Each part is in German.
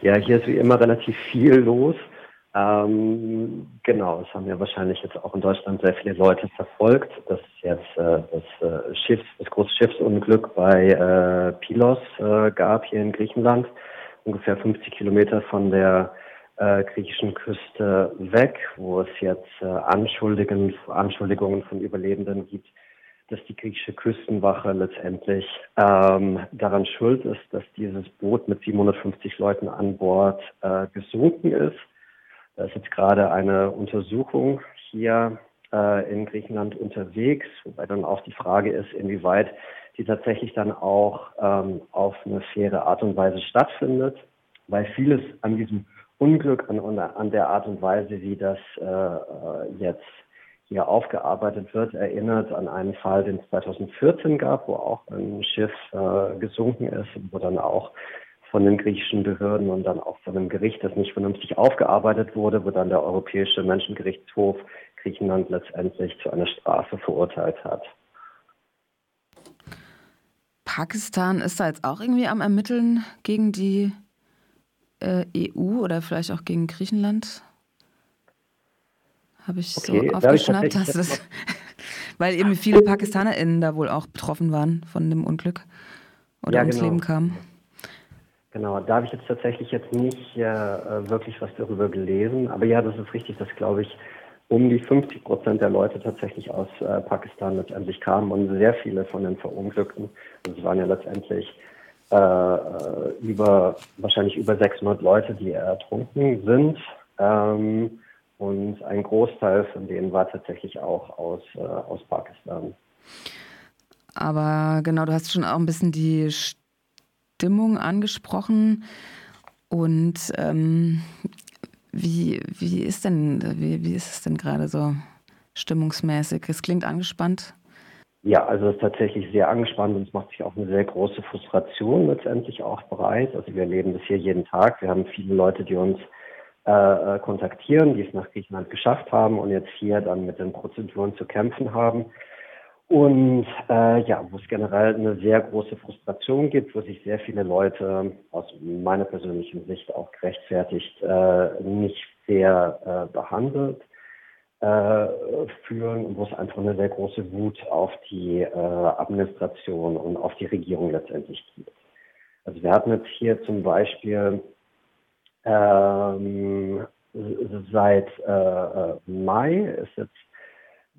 Ja, hier ist wie immer relativ viel los. Ähm, genau, es haben ja wahrscheinlich jetzt auch in Deutschland sehr viele Leute verfolgt, dass jetzt äh, das äh, Schiff, das große Schiffsunglück bei äh, Pilos äh, gab hier in Griechenland, ungefähr 50 Kilometer von der äh, griechischen Küste weg, wo es jetzt äh, Anschuldigungen, Anschuldigungen von Überlebenden gibt, dass die griechische Küstenwache letztendlich ähm, daran schuld ist, dass dieses Boot mit 750 Leuten an Bord äh, gesunken ist. Da ist jetzt gerade eine Untersuchung hier äh, in Griechenland unterwegs, wobei dann auch die Frage ist, inwieweit die tatsächlich dann auch ähm, auf eine faire Art und Weise stattfindet, weil vieles an diesem Unglück, an, an der Art und Weise, wie das äh, jetzt hier aufgearbeitet wird, erinnert an einen Fall, den es 2014 gab, wo auch ein Schiff äh, gesunken ist, wo dann auch von den griechischen Behörden und dann auch von dem Gericht, das nicht vernünftig aufgearbeitet wurde, wo dann der Europäische Menschengerichtshof Griechenland letztendlich zu einer Strafe verurteilt hat. Pakistan ist da jetzt auch irgendwie am Ermitteln gegen die äh, EU oder vielleicht auch gegen Griechenland? Habe ich okay, so aufgeschnappt, dass es, weil eben viele PakistanerInnen da wohl auch betroffen waren von dem Unglück oder ja, ums genau. Leben kamen. Genau, da habe ich jetzt tatsächlich jetzt nicht äh, wirklich was darüber gelesen, aber ja, das ist richtig, dass glaube ich um die 50 Prozent der Leute tatsächlich aus äh, Pakistan letztendlich kamen und sehr viele von den Verunglückten, also es waren ja letztendlich äh, äh über wahrscheinlich über 600 Leute, die ertrunken sind. Ähm, und ein Großteil von denen war tatsächlich auch aus, äh, aus Pakistan. Aber genau, du hast schon auch ein bisschen die Stimmung angesprochen. Und ähm, wie, wie ist denn, wie, wie ist es denn gerade so stimmungsmäßig? Es klingt angespannt. Ja, also es ist tatsächlich sehr angespannt und es macht sich auch eine sehr große Frustration letztendlich auch bereit. Also wir erleben das hier jeden Tag. Wir haben viele Leute, die uns äh, äh, kontaktieren, die es nach Griechenland geschafft haben und jetzt hier dann mit den Prozeduren zu kämpfen haben. Und äh, ja, wo es generell eine sehr große Frustration gibt, wo sich sehr viele Leute aus meiner persönlichen Sicht auch gerechtfertigt äh, nicht fair äh, behandelt äh, fühlen und wo es einfach eine sehr große Wut auf die äh, Administration und auf die Regierung letztendlich gibt. Also wir hatten jetzt hier zum Beispiel ähm, seit äh, äh, Mai ist jetzt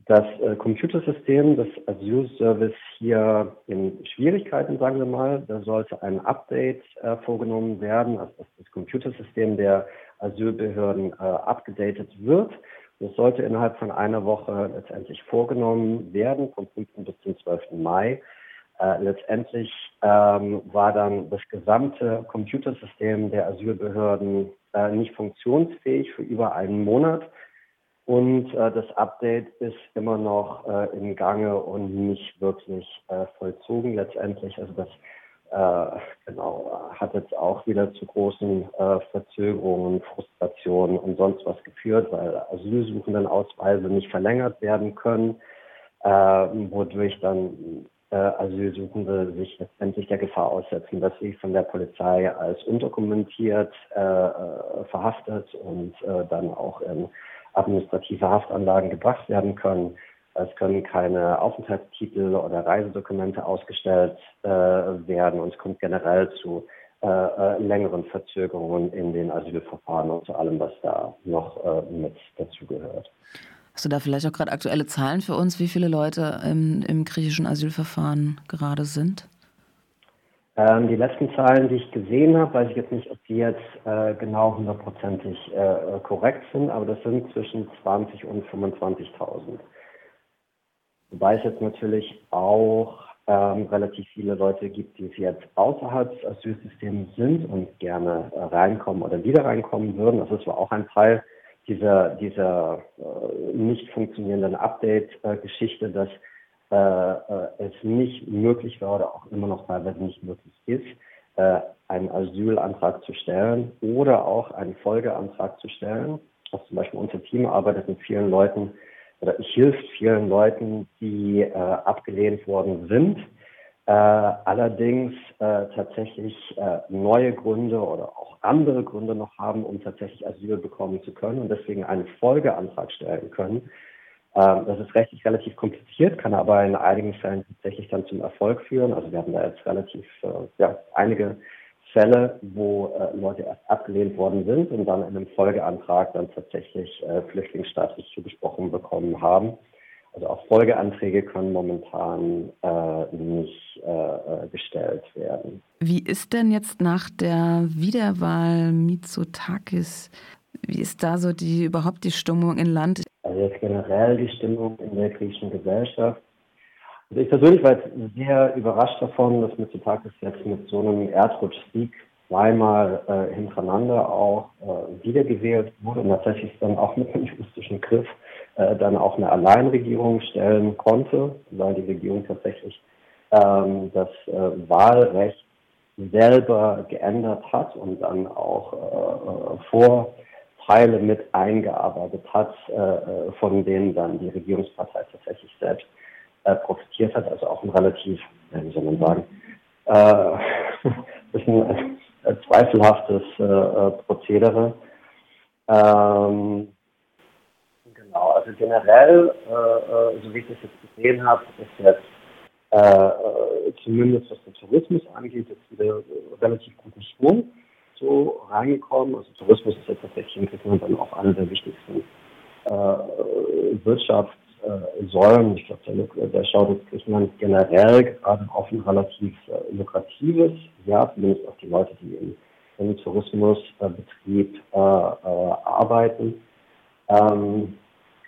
das äh, Computersystem des Asylservice hier in Schwierigkeiten, sagen wir mal. Da sollte ein Update äh, vorgenommen werden, also dass das Computersystem der Asylbehörden äh, abgedatet wird. Das sollte innerhalb von einer Woche letztendlich vorgenommen werden, vom 5. bis zum 12. Mai. Äh, letztendlich ähm, war dann das gesamte Computersystem der Asylbehörden äh, nicht funktionsfähig für über einen Monat. Und äh, das Update ist immer noch äh, im Gange und nicht wirklich äh, vollzogen letztendlich. Also das genau hat jetzt auch wieder zu großen Verzögerungen, Frustrationen und sonst was geführt, weil Asylsuchendenausweise nicht verlängert werden können, wodurch dann äh, Asylsuchende sich letztendlich der Gefahr aussetzen, dass sie von der Polizei als unterkommentiert äh, äh, verhaftet und äh, dann auch in administrative Haftanlagen gebracht werden können. Es können keine Aufenthaltstitel oder Reisedokumente ausgestellt äh, werden und es kommt generell zu äh, äh, längeren Verzögerungen in den Asylverfahren und zu allem, was da noch äh, mit dazugehört. Hast du da vielleicht auch gerade aktuelle Zahlen für uns, wie viele Leute im, im griechischen Asylverfahren gerade sind? Ähm, die letzten Zahlen, die ich gesehen habe, weiß ich jetzt nicht, ob die jetzt äh, genau hundertprozentig äh, korrekt sind, aber das sind zwischen 20 und 25.000. Wobei es jetzt natürlich auch ähm, relativ viele Leute gibt, die es jetzt außerhalb des Asylsystems sind und gerne äh, reinkommen oder wieder reinkommen würden. Das ist zwar auch ein Teil dieser, dieser äh, nicht funktionierenden Update-Geschichte, dass äh, äh, es nicht möglich war oder auch immer noch teilweise nicht möglich ist, äh, einen Asylantrag zu stellen oder auch einen Folgeantrag zu stellen. Also zum Beispiel unser Team arbeitet mit vielen Leuten oder hilft vielen Leuten, die äh, abgelehnt worden sind, äh, allerdings äh, tatsächlich äh, neue Gründe oder auch andere Gründe noch haben, um tatsächlich Asyl bekommen zu können und deswegen einen Folgeantrag stellen können. Ähm, das ist rechtlich relativ kompliziert, kann aber in einigen Fällen tatsächlich dann zum Erfolg führen. Also wir haben da jetzt relativ äh, ja, einige Fälle, wo äh, Leute erst abgelehnt worden sind und dann in einem Folgeantrag dann tatsächlich äh, Flüchtlingsstatus zugesprochen bekommen haben. Also auch Folgeanträge können momentan äh, nicht äh, äh, gestellt werden. Wie ist denn jetzt nach der Wiederwahl Mitsotakis, wie ist da so die überhaupt die Stimmung im Land? Also jetzt generell die Stimmung in der griechischen Gesellschaft. Also ich persönlich war jetzt sehr überrascht davon, dass Mitsotakis jetzt mit so einem Erdrutschsieg zweimal äh, hintereinander auch äh, wiedergewählt wurde und tatsächlich dann auch mit einem juristischen Griff äh, dann auch eine Alleinregierung stellen konnte, weil die Regierung tatsächlich ähm, das äh, Wahlrecht selber geändert hat und dann auch äh, äh Vorteile mit eingearbeitet hat, äh, äh, von denen dann die Regierungspartei tatsächlich selbst äh, profitiert hat. Also auch ein relativ, wie soll man sagen, äh, bisschen äh, zweifelhaftes äh, Prozedere. Ähm, also generell, äh, so wie ich das jetzt gesehen habe, ist jetzt äh, zumindest was den Tourismus angeht, jetzt wieder relativ guten Schwung so reingekommen. Also Tourismus ist jetzt tatsächlich in Griechenland dann auch eine der wichtigsten äh, Wirtschafts- äh, Säulen. Ich glaube, der, der schaut jetzt Griechenland generell gerade auf ein relativ äh, lukratives, ja, zumindest auf die Leute, die im, im Tourismusbetrieb äh, äh, arbeiten. Ähm,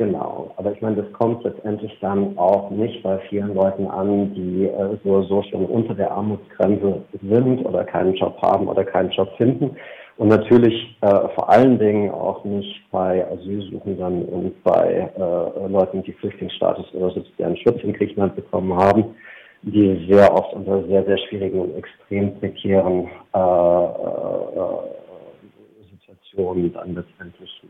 genau, aber ich meine, das kommt letztendlich dann auch nicht bei vielen Leuten an, die äh, so, so schon unter der Armutsgrenze sind oder keinen Job haben oder keinen Job finden. Und natürlich äh, vor allen Dingen auch nicht bei Asylsuchenden und bei äh, Leuten, die Flüchtlingsstatus oder sozialen Schutz in Griechenland bekommen haben, die sehr oft unter sehr, sehr schwierigen und extrem prekären äh, äh, Situationen dann letztendlich